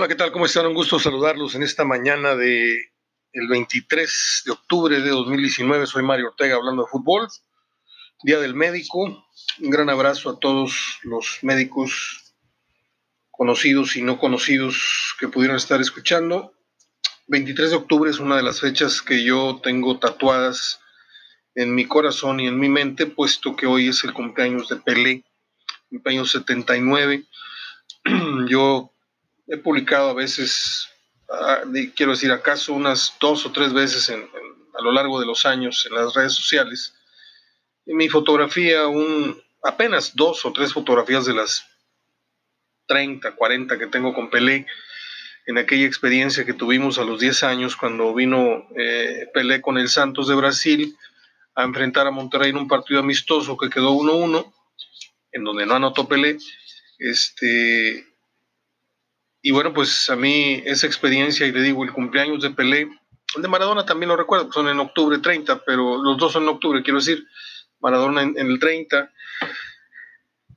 Hola, ¿qué tal? ¿Cómo están? Un gusto saludarlos en esta mañana de el 23 de octubre de 2019. Soy Mario Ortega hablando de fútbol. Día del médico. Un gran abrazo a todos los médicos conocidos y no conocidos que pudieron estar escuchando. 23 de octubre es una de las fechas que yo tengo tatuadas en mi corazón y en mi mente, puesto que hoy es el cumpleaños de Pelé, cumpleaños 79. Yo he publicado a veces, ah, quiero decir, acaso unas dos o tres veces a lo largo de los años en las redes sociales. En mi fotografía, un, apenas dos o tres fotografías de las 30, 40 que tengo con Pelé, en aquella experiencia que tuvimos a los 10 años cuando vino eh, Pelé con el Santos de Brasil a enfrentar a Monterrey en un partido amistoso que quedó 1-1, en donde no anotó Pelé. Este, y bueno, pues a mí esa experiencia, y le digo, el cumpleaños de Pelé, el de Maradona también lo recuerdo, son en octubre 30, pero los dos son en octubre, quiero decir, Maradona en, el 30.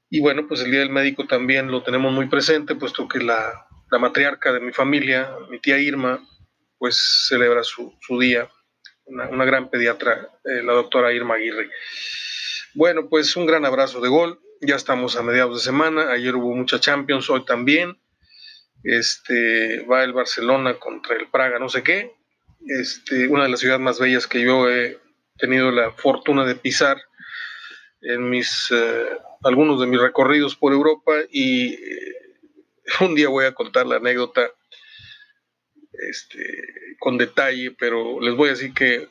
Y bueno, pues el Día del Médico también lo tenemos muy presente, puesto que la, matriarca de mi familia, mi tía Irma, pues celebra su, día, una, gran pediatra, eh, la doctora Irma Aguirre. Bueno, pues un gran abrazo de gol, ya estamos a mediados de semana, ayer hubo mucha Champions, hoy también este, va el Barcelona contra el Praga, no sé qué, este, una de las ciudades más bellas que yo he tenido la fortuna de pisar en mis, eh, algunos de mis recorridos por Europa y eh, un día voy a contar la anécdota este, con detalle, pero les voy a decir que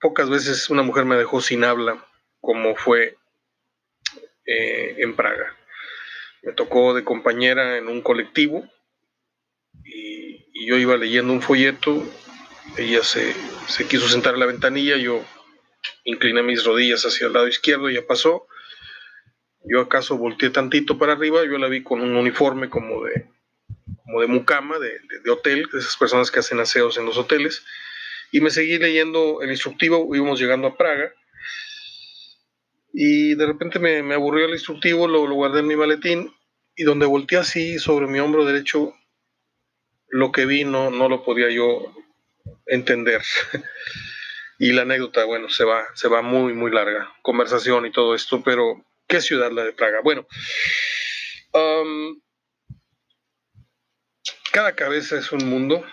pocas veces una mujer me dejó sin habla como fue eh, en Praga me tocó de compañera en un colectivo y, yo iba leyendo un folleto, ella se, quiso sentar en la ventanilla, yo incliné mis rodillas hacia el lado izquierdo, ella pasó, yo acaso volteé tantito para arriba, yo la vi con un uniforme como de, como de mucama, de, de, hotel, de esas personas que hacen aseos en los hoteles, y me seguí leyendo el instructivo, íbamos llegando a Praga, y de repente me, aburrió el instructivo, lo, lo, guardé en mi maletín y donde volteé así sobre mi hombro derecho, lo que vi no, no lo podía yo entender. y la anécdota, bueno, se va, se va muy, muy larga, conversación y todo esto, pero ¿qué ciudad la de Praga? Bueno, cada cabeza es un mundo.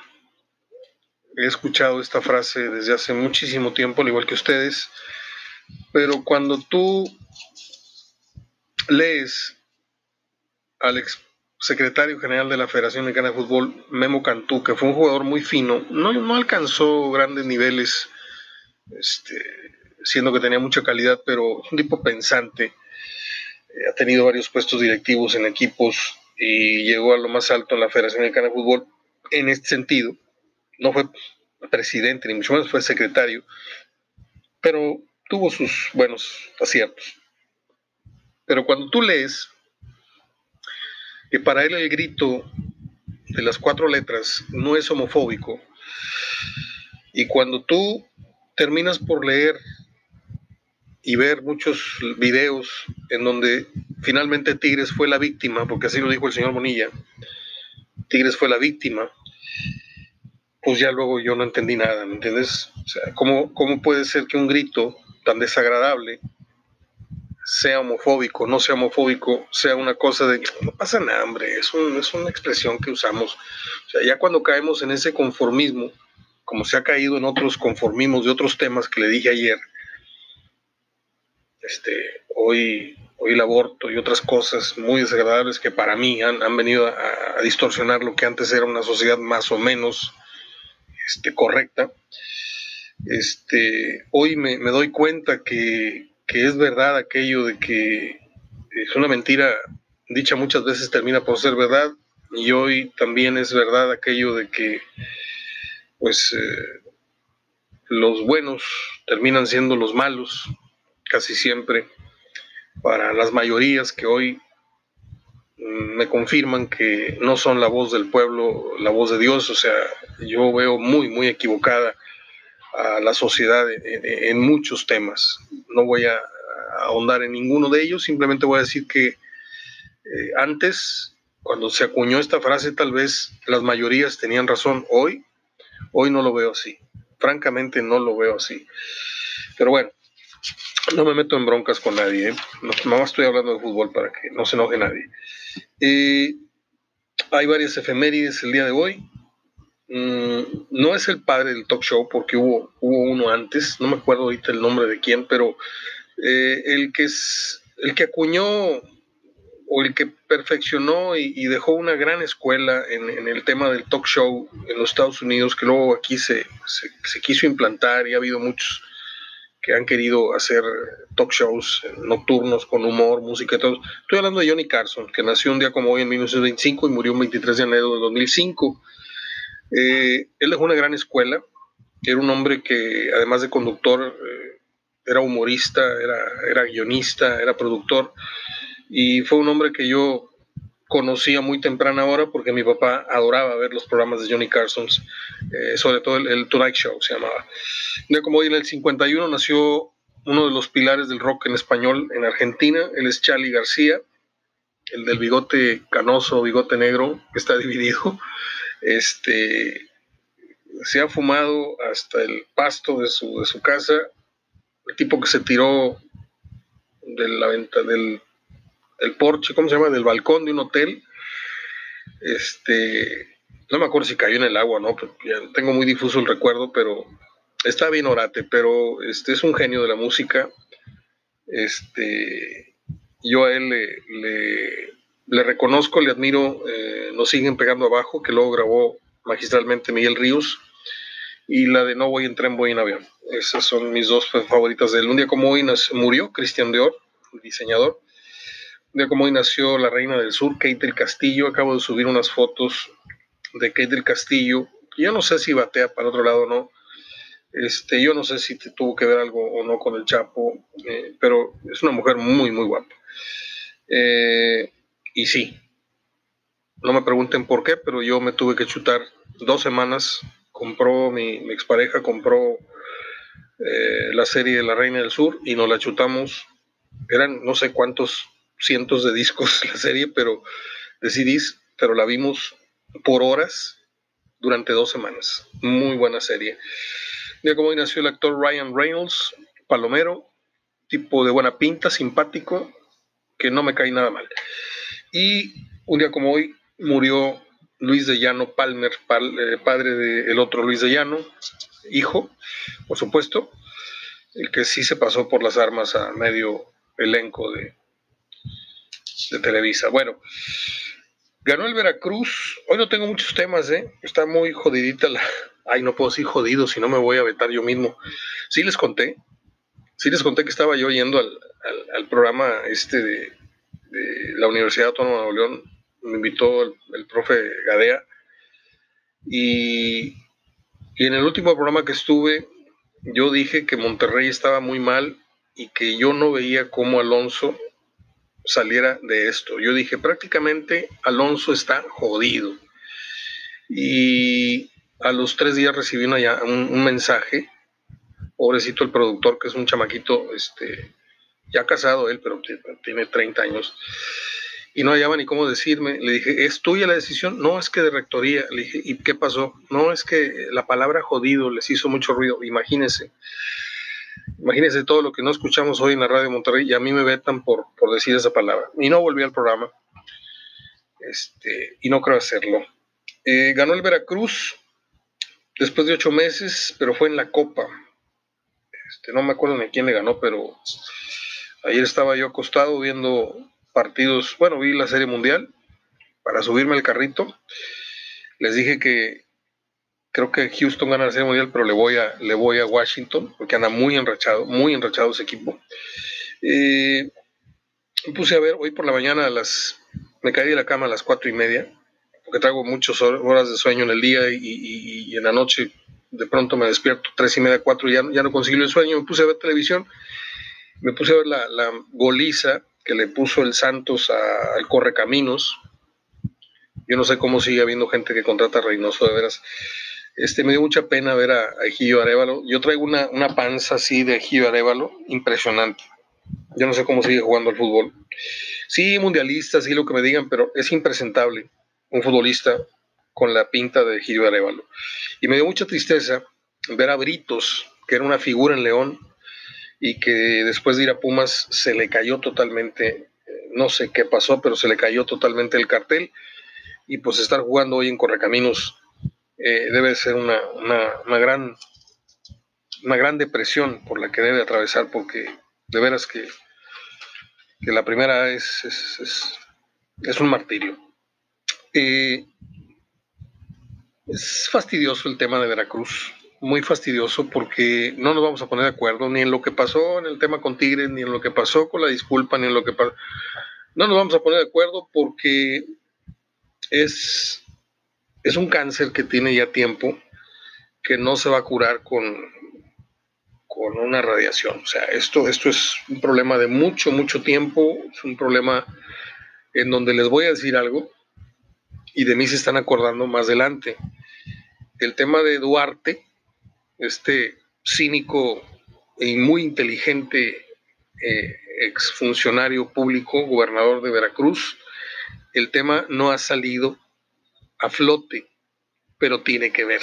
He escuchado esta frase desde hace muchísimo tiempo, al igual que ustedes. Pero cuando tú lees al ex secretario general de la Federación Mexicana de Fútbol, Memo Cantú, que fue un jugador muy fino, no, no alcanzó grandes niveles, este, siendo que tenía mucha calidad, pero un tipo pensante, eh, ha tenido varios puestos directivos en equipos y llegó a lo más alto en la Federación Mexicana de Fútbol en este sentido. No fue presidente, ni mucho menos fue secretario, pero tuvo sus buenos aciertos. Pero cuando tú lees que para él el grito de las cuatro letras no es homofóbico, y cuando tú terminas por leer y ver muchos videos en donde finalmente Tigres fue la víctima, porque así lo dijo el señor Bonilla, Tigres fue la víctima, pues ya luego yo no entendí nada, ¿me entiendes? O sea, ¿cómo, cómo puede ser que un grito tan desagradable, sea homofóbico, no sea homofóbico, sea una cosa de, no pasa nada, hombre, es, es una expresión que usamos. O sea, ya cuando caemos en ese conformismo, como se ha caído en otros conformismos de otros temas que le dije ayer, este, hoy, hoy el aborto y otras cosas muy desagradables que para mí han, venido a, distorsionar lo que antes era una sociedad más o menos este, correcta este, hoy me, doy cuenta que, es verdad aquello de que es una mentira dicha muchas veces termina por ser verdad y hoy también es verdad aquello de que pues eh, los buenos terminan siendo los malos casi siempre. Para las mayorías que hoy mm, me confirman que no son la voz del pueblo, la voz de Dios, o sea, yo veo muy, muy equivocada a la sociedad en, muchos temas. No voy a, ahondar en ninguno de ellos, simplemente voy a decir que eh, antes cuando se acuñó esta frase, tal vez las mayorías tenían razón. Hoy, hoy no lo veo así. Francamente, no lo veo así. Pero bueno, no me meto en broncas con nadie. ¿eh? No, estoy hablando de fútbol para que no se enoje nadie. Eh, hay varias efemérides el día de hoy. Mm, no es el padre del talk show porque hubo, uno antes, no me acuerdo ahorita el nombre de quién, pero eh, el que es el que acuñó o el que perfeccionó y, dejó una gran escuela en, el tema del talk show en los Estados Unidos, que luego aquí se, se, quiso implantar y ha habido muchos que han querido hacer talk shows nocturnos con humor, música y todo. Estoy hablando de Johnny Carson, que nació un día como hoy en 1925 y murió el 23 de enero de 2005. Eh, él dejó una gran escuela, era un hombre que además de conductor eh, era humorista, era, era guionista, era productor y fue un hombre que yo conocía muy temprana hora porque mi papá adoraba ver los programas de Johnny Carson, eh, sobre todo el, Tonight Show se llamaba. Ya como hoy en el 51 nació uno de los pilares del rock en español en Argentina, él es Charlie García, el del bigote canoso, bigote negro, que está dividido. Este, se ha fumado hasta el pasto de su, de su casa, el tipo que se tiró de la venta del el porche, ¿cómo se llama? Del balcón de un hotel. Este, no me acuerdo si cayó en el agua, ¿no? tengo muy difuso el recuerdo, pero está bien orate, pero este es un genio de la música. Este, yo a él le, le, reconozco, le admiro, eh, nos siguen pegando abajo, que luego grabó magistralmente Miguel Ríos, y la de No voy en tren, voy en avión. Esas son mis dos favoritas de él. Un día como hoy murió Cristian Dior, diseñador, de cómo hoy nació la reina del sur, Kate del Castillo. Acabo de subir unas fotos de Kate del Castillo. Yo no sé si batea para otro lado o no. Este, yo no sé si tuvo que ver algo o no con el Chapo, eh, pero es una mujer muy, muy guapa. Eh, y sí, no me pregunten por qué, pero yo me tuve que chutar dos semanas. Compró mi, mi expareja, compró eh, la serie de La Reina del Sur y nos la chutamos. Eran no sé cuántos cientos de discos la serie, pero de CDs, pero la vimos por horas durante dos semanas. Muy buena serie. Mira cómo hoy nació el actor Ryan Reynolds, palomero, tipo de buena pinta, simpático, que no me cae nada mal. Y un día como hoy murió Luis de Llano Palmer, eh, padre del otro Luis de Llano, hijo, por supuesto, el que sí se pasó por las armas a medio elenco de, de Televisa. Bueno, ganó el Veracruz. Hoy no tengo muchos temas, ¿eh? Está muy jodidita la... Ay, no puedo decir jodido, si no me voy a vetar yo mismo. Sí les conté, sí les conté que estaba yo yendo al, programa este de, la Universidad Autónoma de Nuevo León. Me invitó el, profe Gadea. Y, y en el último programa que estuve, yo dije que Monterrey estaba muy mal y que yo no veía cómo Alonso saliera de esto. Yo dije, prácticamente Alonso está jodido. Y a los tres días recibí una, un, mensaje, pobrecito el productor, que es un chamaquito, este, ya casado él, pero tiene 30 años, y no hallaba ni cómo decirme. Le dije, ¿es tuya la decisión? No, es que de rectoría. Le dije, ¿y qué pasó? No, es que la palabra jodido les hizo mucho ruido, imagínense. Imagínense todo lo que no escuchamos hoy en la radio Monterrey y a mí me vetan por, por decir esa palabra. Y no volví al programa. Este, y no creo hacerlo. Eh, ganó el Veracruz después de ocho meses, pero fue en la Copa. Este, no me acuerdo ni quién le ganó, pero ayer estaba yo acostado viendo partidos. Bueno, vi la Serie Mundial para subirme al carrito. Les dije que Creo que Houston gana la Serie Mundial, pero le voy a, le voy a Washington, porque anda muy enrachado, muy enrachado ese equipo. Eh, me puse a ver hoy por la mañana a las. Me caí de la cama a las cuatro y media, porque traigo muchas horas de sueño en el día y, en la noche de pronto me despierto tres y media, cuatro y ya, ya no consigo el sueño. Me puse a ver televisión, me puse a ver la, goliza que le puso el Santos al Correcaminos. Yo no sé cómo sigue habiendo gente que contrata a Reynoso, de veras. Este, me dio mucha pena ver a, a Arevalo. Yo traigo una, una panza así de Egidio Arevalo, impresionante. Yo no sé cómo sigue jugando al fútbol. Sí, mundialista, sí, lo que me digan, pero es impresentable un futbolista con la pinta de Gilio Arevalo. Y me dio mucha tristeza ver a Britos, que era una figura en León, y que después de ir a Pumas se le cayó totalmente, no sé qué pasó, pero se le cayó totalmente el cartel, y pues estar jugando hoy en Correcaminos eh, debe ser una, gran, una gran depresión por la que debe atravesar, porque de veras que, que la primera es, es, un martirio. Eh, es fastidioso el tema de Veracruz, muy fastidioso porque no nos vamos a poner de acuerdo ni en lo que pasó en el tema con Tigres, ni en lo que pasó con la disculpa, ni en lo que pasó. No nos vamos a poner de acuerdo porque es, es un cáncer que tiene ya tiempo, que no se va a curar con, con una radiación. O sea, esto, esto es un problema de mucho, mucho tiempo, es un problema en donde les voy a decir algo y de mí se están acordando más adelante. El tema de Duarte, este cínico y muy inteligente eh, exfuncionario público, gobernador de Veracruz, el tema no ha salido a flote, pero tiene que ver.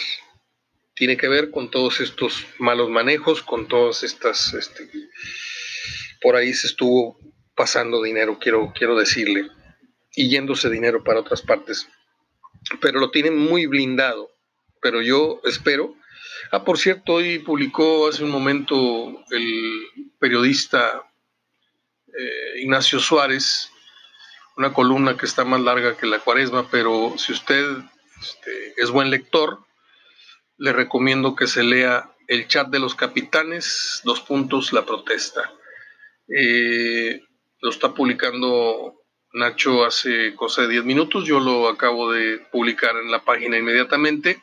Tiene que ver con todos estos malos manejos, con todas estas... Este, por ahí se estuvo pasando dinero, quiero, quiero decirle, y yéndose dinero para otras partes. Pero lo tienen muy blindado. Pero yo espero. Ah, por cierto, hoy publicó hace un momento el periodista eh, Ignacio Suárez una columna que está más larga que la cuaresma, pero si usted este, es buen lector, le recomiendo que se lea el chat de los capitanes, dos puntos, la protesta. Eh, lo está publicando Nacho hace cosa de 10 minutos, yo lo acabo de publicar en la página inmediatamente.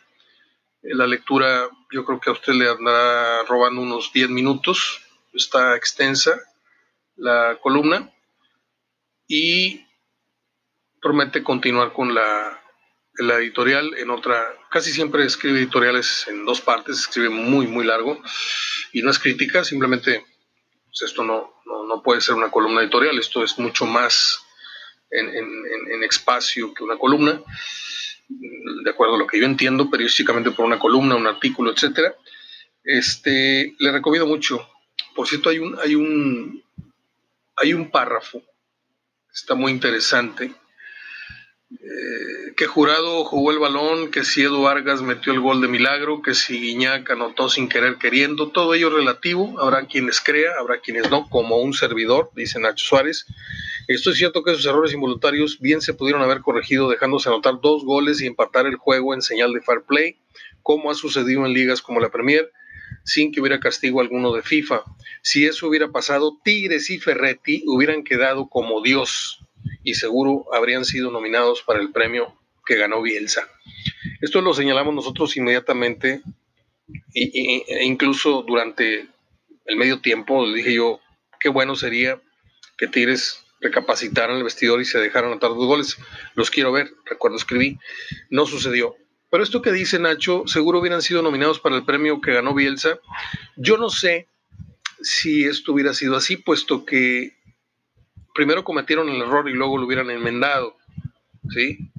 La lectura yo creo que a usted le andará robando unos 10 minutos, está extensa la columna y promete continuar con la, editorial en otra, casi siempre escribe editoriales en dos partes, escribe muy, muy largo y no es crítica, simplemente pues esto no, no, puede ser una columna editorial, esto es mucho más en, en, espacio que una columna, de acuerdo a lo que yo entiendo periodísticamente por una columna, un artículo, etcétera. Este, le recomiendo mucho. Por cierto, hay un, hay un, hay un párrafo, está muy interesante, eh, que Jurado jugó el balón, que si Edu Vargas metió el gol de milagro, que si Guiñac anotó sin querer queriendo, todo ello relativo, habrá quienes crea, habrá quienes no, como un servidor, dice Nacho Suárez. Esto es cierto que esos errores involuntarios bien se pudieron haber corregido dejándose anotar dos goles y empatar el juego en señal de fair play, como ha sucedido en ligas como la Premier, sin que hubiera castigo alguno de FIFA. Si eso hubiera pasado, Tigres y Ferretti hubieran quedado como Dios y seguro habrían sido nominados para el premio que ganó Bielsa. Esto lo señalamos nosotros inmediatamente e incluso durante el medio tiempo dije yo, qué bueno sería que Tigres recapacitaran el vestidor y se dejaran anotar dos goles. Los quiero ver, recuerdo escribí, no sucedió. Pero esto que dice Nacho, seguro hubieran sido nominados para el premio que ganó Bielsa. Yo no sé si esto hubiera sido así, puesto que primero cometieron el error y luego lo hubieran enmendado, ¿sí?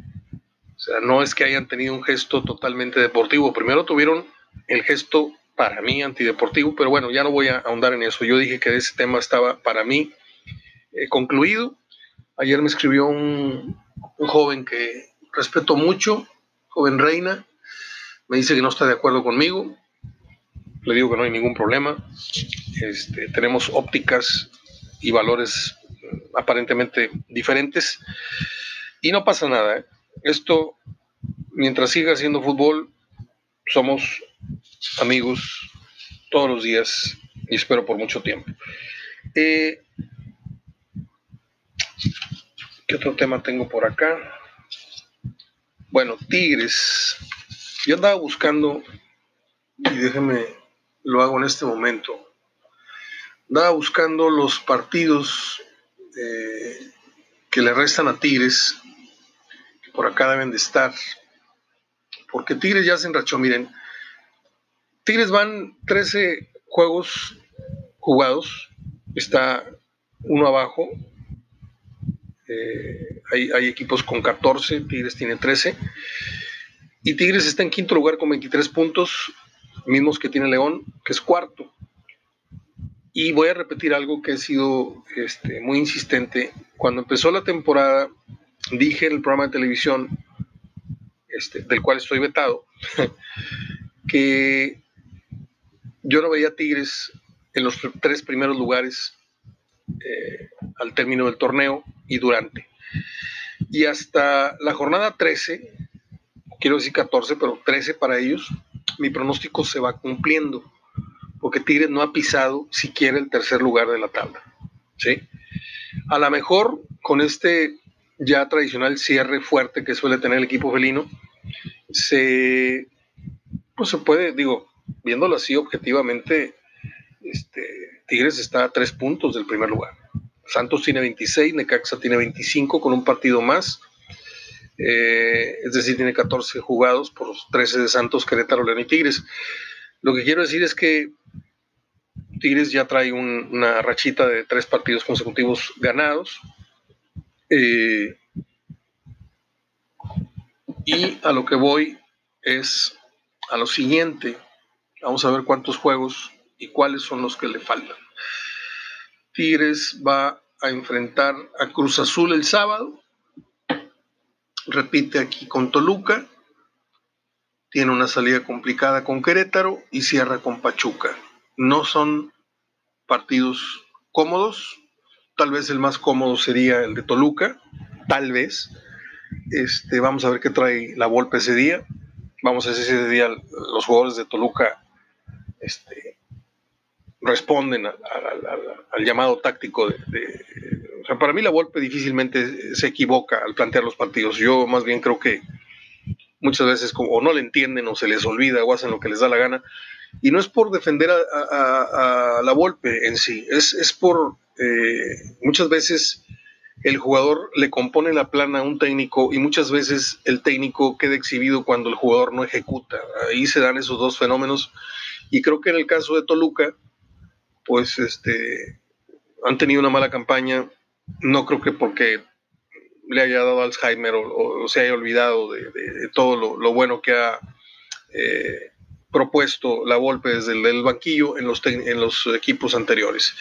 O sea, no es que hayan tenido un gesto totalmente deportivo, primero tuvieron el gesto para mí antideportivo, pero bueno, ya no voy a ahondar en eso. Yo dije que ese tema estaba para mí eh, concluido. Ayer me escribió un, joven que respeto mucho, joven reina, me dice que no está de acuerdo conmigo, le digo que no hay ningún problema. Este, tenemos ópticas y valores aparentemente diferentes. Y no pasa nada. ¿eh? Esto, mientras siga siendo fútbol, somos amigos todos los días y espero por mucho tiempo. Eh, ¿Qué otro tema tengo por acá? Bueno, Tigres. Yo andaba buscando, y déjeme, lo hago en este momento. Andaba buscando los partidos eh, que le restan a Tigres, que por acá deben de estar, porque Tigres ya se enrachó, miren, Tigres van 13 juegos jugados, está uno abajo, Eh, hay, hay, equipos con 14, Tigres tiene 13. Y Tigres está en quinto lugar con 23 puntos, mismos que tiene León, que es cuarto. Y voy a repetir algo que he sido este, muy insistente. Cuando empezó la temporada, dije en el programa de televisión, este, del cual estoy vetado, que yo no veía Tigres en los tres primeros lugares eh, al término del torneo y durante. Y hasta la jornada 13, quiero decir 14, pero 13 para ellos, mi pronóstico se va cumpliendo, porque Tigres no ha pisado siquiera el tercer lugar de la tabla. ¿sí? A lo mejor con este ya tradicional cierre fuerte que suele tener el equipo felino, se, pues se puede, digo, viéndolo así objetivamente, este, Tigres está a tres puntos del primer lugar. Santos tiene 26, Necaxa tiene 25 con un partido más. Eh, es decir, tiene 14 jugados por los 13 de Santos, Querétaro, León y Tigres. Lo que quiero decir es que Tigres ya trae una rachita de tres partidos consecutivos ganados. Eh, y a lo que voy es a lo siguiente. Vamos a ver cuántos juegos y cuáles son los que le faltan. Tigres va a enfrentar a Cruz Azul el sábado. Repite aquí con Toluca. Tiene una salida complicada con Querétaro y cierra con Pachuca. No son partidos cómodos. Tal vez el más cómodo sería el de Toluca. Tal vez. Este, vamos a ver qué trae la Volpe ese día. Vamos a ver si ese día los jugadores de Toluca este, responden al llamado táctico de, para mí la Volpe difícilmente se equivoca al plantear los partidos. Yo más bien creo que muchas veces o no le entienden o se les olvida o hacen lo que les da la gana. Y no es por defender a, la Volpe en sí, es, es por eh, muchas veces el jugador le compone la plana a un técnico y muchas veces el técnico queda exhibido cuando el jugador no ejecuta. Ahí se dan esos dos fenómenos y creo que en el caso de Toluca, pues este, han tenido una mala campaña, no creo que porque le haya dado Alzheimer o, se haya olvidado de, todo lo, bueno que ha eh, propuesto la Volpe desde el banquillo en los, en los equipos anteriores.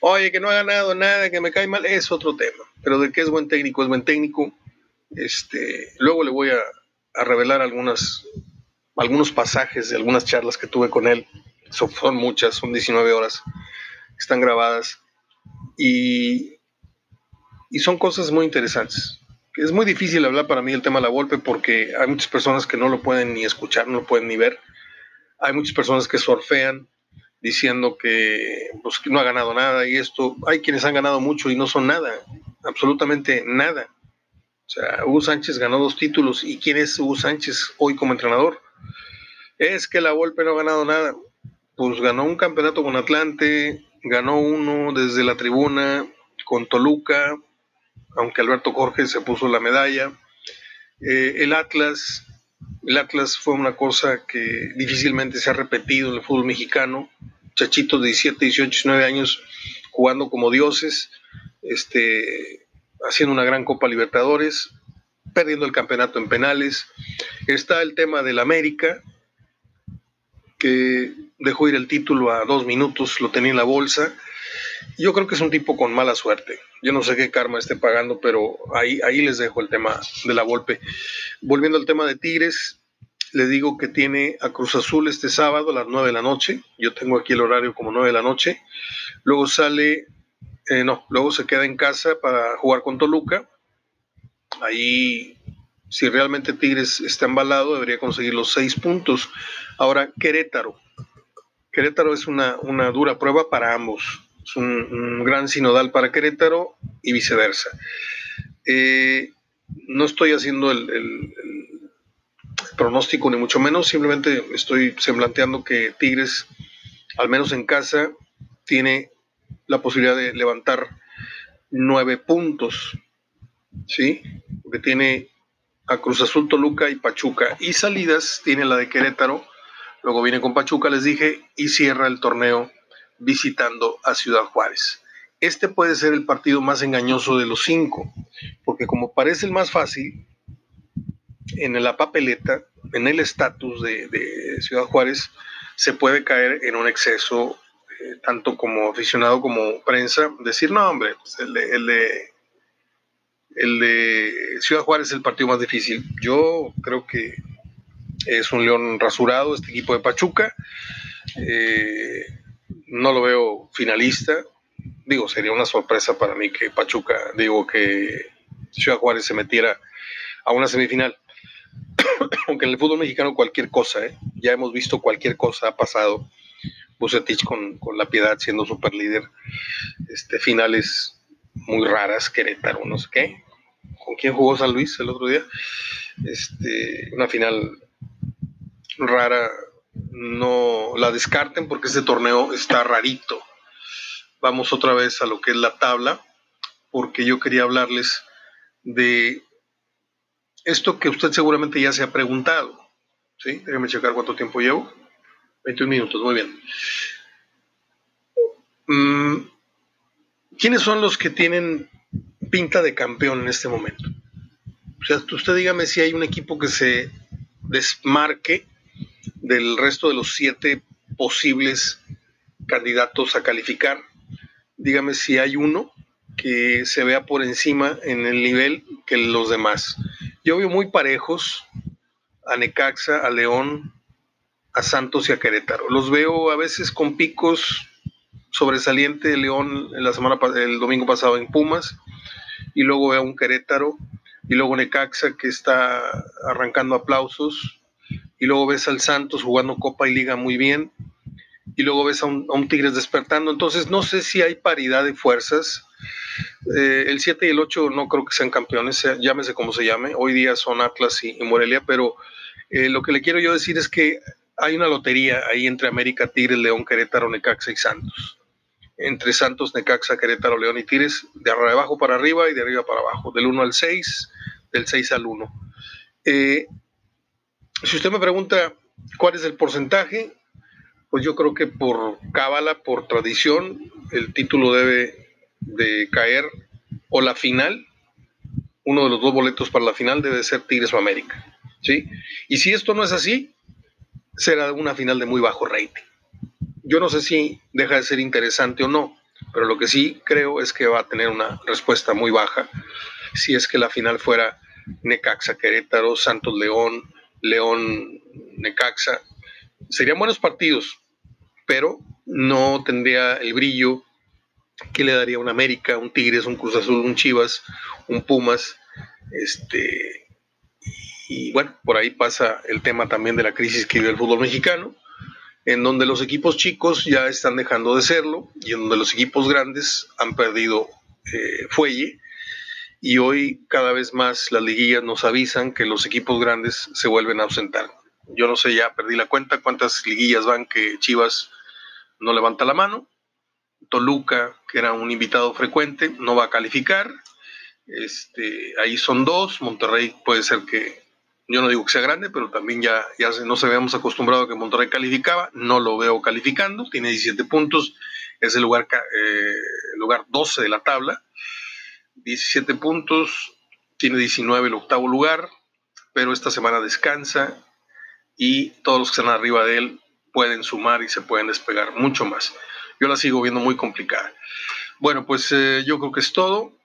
Oye, que no ha ganado nada, que me cae mal, es otro tema. Pero de que es buen técnico, es buen técnico. Este, luego le voy a, revelar algunas, algunos pasajes de algunas charlas que tuve con él. Son, muchas, son 19 horas. Están grabadas. Y, y son cosas muy interesantes. Es muy difícil hablar para mí el tema de la golpe porque hay muchas personas que no lo pueden ni escuchar, no lo pueden ni ver. Hay muchas personas que surfean diciendo pues, que, no ha ganado nada y esto. Hay quienes han ganado mucho y no son nada, absolutamente nada. O sea, Hugo Sánchez ganó dos títulos. ¿Y quién es Hugo Sánchez hoy como entrenador? Es que la Volpe no ha ganado nada. Pues ganó un campeonato con Atlante, ganó uno desde la tribuna con Toluca, aunque Alberto Jorge se puso la medalla. Eh, el Atlas el Atlas fue una cosa que difícilmente se ha repetido en el fútbol mexicano. Chachitos de 17, 18, 19 años jugando como dioses, este, haciendo una gran Copa Libertadores, perdiendo el campeonato en penales. Está el tema del América, que dejó ir el título a dos minutos, lo tenía en la bolsa. Yo creo que es un tipo con mala suerte. Yo no sé qué karma esté pagando, pero ahí, ahí les dejo el tema de la golpe. Volviendo al tema de Tigres, le digo que tiene a Cruz Azul este sábado a las 9 de la noche. Yo tengo aquí el horario como 9 de la noche. Luego sale, eh, no, luego se queda en casa para jugar con Toluca. Ahí, si realmente Tigres está embalado, debería conseguir los seis puntos. Ahora, Querétaro. Querétaro es una, una dura prueba para ambos es un, gran sinodal para Querétaro y viceversa. Eh, no estoy haciendo el, pronóstico ni mucho menos, simplemente estoy semblanteando que Tigres, al menos en casa, tiene la posibilidad de levantar nueve puntos, ¿sí? Porque tiene a Cruz Azul, Toluca y Pachuca. Y salidas tiene la de Querétaro, luego viene con Pachuca, les dije, y cierra el torneo visitando a Ciudad Juárez. este puede ser el partido más engañoso de los cinco, porque como parece el más fácil, en la papeleta, en el estatus de, Ciudad Juárez, se puede caer en un exceso, eh, tanto como aficionado como prensa, decir, no, hombre, pues el, de, el, de, Ciudad Juárez es el partido más difícil. Yo creo que es un león rasurado este equipo de Pachuca. Eh, no lo veo finalista. Digo, sería una sorpresa para mí que Pachuca, digo que Ciudad Juárez se metiera a una semifinal. Aunque en el fútbol mexicano cualquier cosa, ¿eh? ya hemos visto cualquier cosa ha pasado. Bucetich con, con la piedad siendo super líder. Este, finales muy raras, Querétaro, no sé qué. ¿Con quién jugó San Luis el otro día? Este, una final rara, no la descarten porque este torneo está rarito. Vamos otra vez a lo que es la tabla, porque yo quería hablarles de esto que usted seguramente ya se ha preguntado. ¿Sí? Déjame checar cuánto tiempo llevo. 21 minutos, muy bien. Mm, ¿Quiénes son los que tienen pinta de campeón en este momento? O sea, usted dígame si hay un equipo que se desmarque del resto de los siete posibles candidatos a calificar. Dígame si hay uno que se vea por encima en el nivel que los demás. Yo veo muy parejos a Necaxa, a León, a Santos y a Querétaro. Los veo a veces con picos sobresaliente de León la semana el domingo pasado en Pumas y luego veo a un Querétaro y luego Necaxa que está arrancando aplausos y luego ves al Santos jugando Copa y Liga muy bien, y luego ves a un, Tigres despertando. Entonces, no sé si hay paridad de fuerzas. Eh, el 7 y el 8 no creo que sean campeones, llámese como se llame. Hoy día son Atlas y, Morelia, pero eh, lo que le quiero yo decir es que hay una lotería ahí entre América, Tigres, León, Querétaro, Necaxa y Santos. Entre Santos, Necaxa, Querétaro, León y Tigres, de abajo para arriba y de arriba para abajo, del 1 al 6, del 6 al 1. Eh, si usted me pregunta cuál es el porcentaje, pues yo creo que por cábala, por tradición, el título debe de caer o la final, uno de los dos boletos para la final debe ser Tigres o América, ¿sí? Y si esto no es así, será una final de muy bajo rating. Yo no sé si deja de ser interesante o no, pero lo que sí creo es que va a tener una respuesta muy baja si es que la final fuera Necaxa Querétaro, Santos León, León, Necaxa. Serían buenos partidos, pero no tendría el brillo que le daría un América, un Tigres, un Cruz Azul, un Chivas, un Pumas. Este, y bueno, por ahí pasa el tema también de la crisis que vive el fútbol mexicano, en donde los equipos chicos ya están dejando de serlo y en donde los equipos grandes han perdido eh, fuelle y hoy cada vez más las liguillas nos avisan que los equipos grandes se vuelven a ausentar. Yo no sé, ya perdí la cuenta cuántas liguillas van que Chivas no levanta la mano. Toluca, que era un invitado frecuente, no va a calificar. Este, ahí son dos. Monterrey puede ser que, yo no digo que sea grande, pero también ya, ya no se habíamos acostumbrado a que Monterrey calificaba. No lo veo calificando. Tiene 17 puntos. Es el lugar, eh, lugar 12 de la tabla 17 puntos, tiene 19 el octavo lugar, pero esta semana descansa y todos los que están arriba de él pueden sumar y se pueden despegar mucho más. Yo la sigo viendo muy complicada. Bueno, pues eh, yo creo que es todo.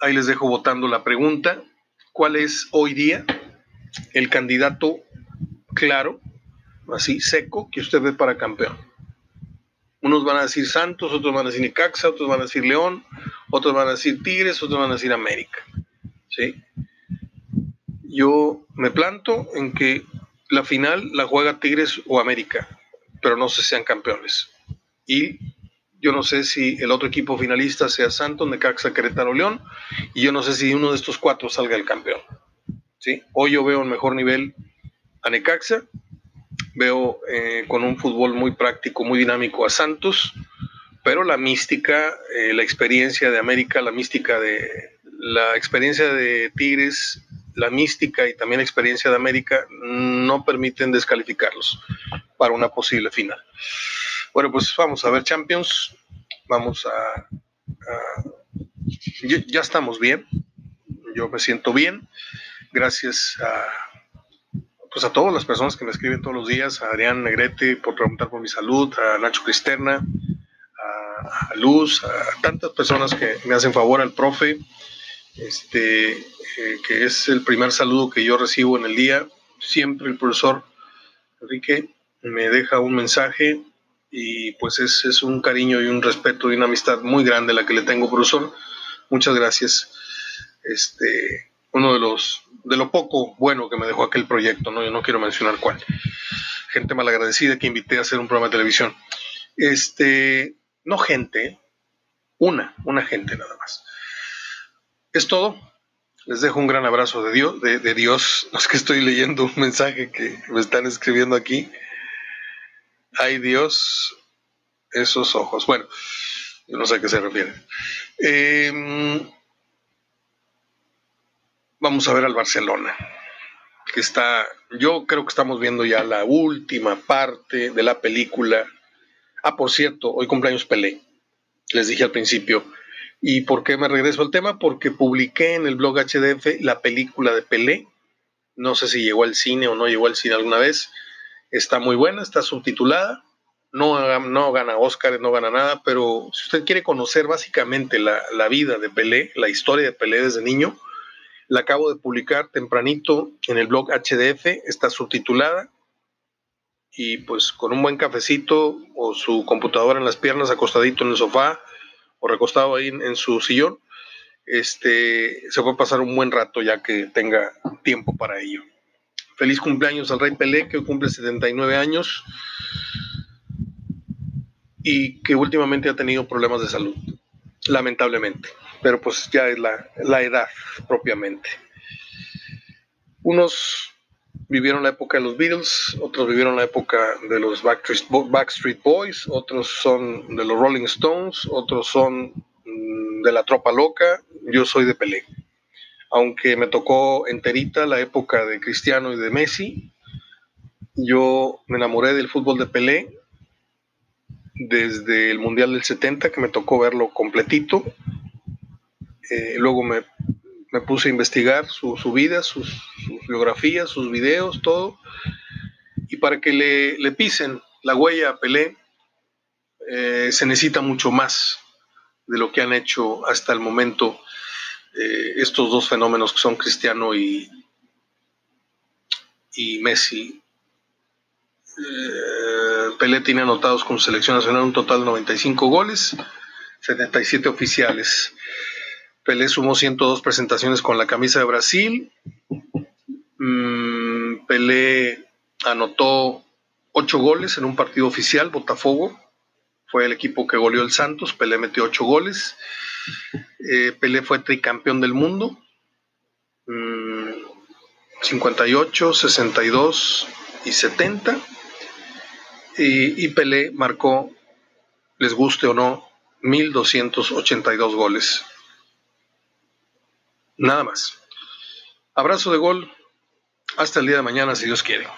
Ahí les dejo votando la pregunta. ¿Cuál es hoy día el candidato claro, así seco, que usted ve para campeón? Unos van a decir Santos, otros van a decir Nicaxa, otros van a decir León, otros van a decir Tigres, otros van a decir América. ¿sí? Yo me planto en que la final la juega Tigres o América, pero no sé si sean campeones. Y yo no sé si el otro equipo finalista sea Santos, Necaxa, Querétaro, León, y yo no sé si uno de estos cuatro salga el campeón. ¿sí? Hoy yo veo un mejor nivel a Necaxa, veo eh, con un fútbol muy práctico, muy dinámico a Santos, pero la mística, eh, la experiencia de América, la mística de la experiencia de Tigres, la mística y también la experiencia de América no permiten descalificarlos para una posible final. Bueno, pues vamos a ver Champions, vamos a ah, ya estamos bien, yo me siento bien, gracias a, pues a todas las personas que me escriben todos los días, a Adrián Negrete por preguntar por mi salud, a Nacho Cristerna, a, Luz, a tantas personas que me hacen favor, al profe, este, eh, que es el primer saludo que yo recibo en el día. Siempre el profesor Enrique me deja un mensaje y pues es, es, un cariño y un respeto y una amistad muy grande la que le tengo, profesor. Muchas gracias. Este, uno de los de lo poco bueno que me dejó aquel proyecto, ¿no? Yo no quiero mencionar cuál. Gente malagradecida que invité a hacer un programa de televisión. Este, no gente, una, una gente nada más. Es todo. Les dejo un gran abrazo de Dios, de, Dios. Es que estoy leyendo un mensaje que me están escribiendo aquí. Ay Dios, esos ojos. Bueno, no sé a qué se refiere. Eh, vamos a ver al Barcelona, que está, yo creo que estamos viendo ya la última parte de la película. Ah, por cierto, hoy cumpleaños Pelé, les dije al principio. ¿Y por qué me regreso al tema? Porque publiqué en el blog HDF la película de Pelé. No sé si llegó al cine o no llegó al cine alguna vez. Está muy buena, está subtitulada. No, no gana Oscar, no gana nada, pero si usted quiere conocer básicamente la, la vida de Pelé, la historia de Pelé desde niño, la acabo de publicar tempranito en el blog HDF, está subtitulada y pues con un buen cafecito o su computadora en las piernas, acostadito en el sofá o recostado ahí en, su sillón, este, se puede pasar un buen rato ya que tenga tiempo para ello. Feliz cumpleaños al Rey Pelé, que hoy cumple 79 años y que últimamente ha tenido problemas de salud, lamentablemente pero pues ya es la, edad propiamente. Unos vivieron la época de los Beatles, otros vivieron la época de los Backstreet, Boys, otros son de los Rolling Stones, otros son mm, de la Tropa Loca, yo soy de Pelé. Aunque me tocó enterita la época de Cristiano y de Messi, yo me enamoré del fútbol de Pelé desde el Mundial del 70, que me tocó verlo completito, eh, luego me, puse a investigar su, vida, sus, biografías, sus videos, todo. Y para que le, pisen la huella a Pelé, eh, se necesita mucho más de lo que han hecho hasta el momento eh, estos dos fenómenos que son Cristiano y, y Messi. Pelé tiene anotados con selección nacional un total de 95 goles, 77 oficiales. Pelé sumó 102 presentaciones con la camisa de Brasil. Mm, Pelé anotó 8 goles en un partido oficial, Botafogo. Fue el equipo que goleó el Santos. Pelé metió 8 goles. Eh, Pelé fue tricampeón del mundo. 58, mm, 62 y 70. Y, y Pelé marcó, les guste o no, 1282 goles. Nada más. Abrazo de gol. Hasta el día de mañana, si Dios quiere.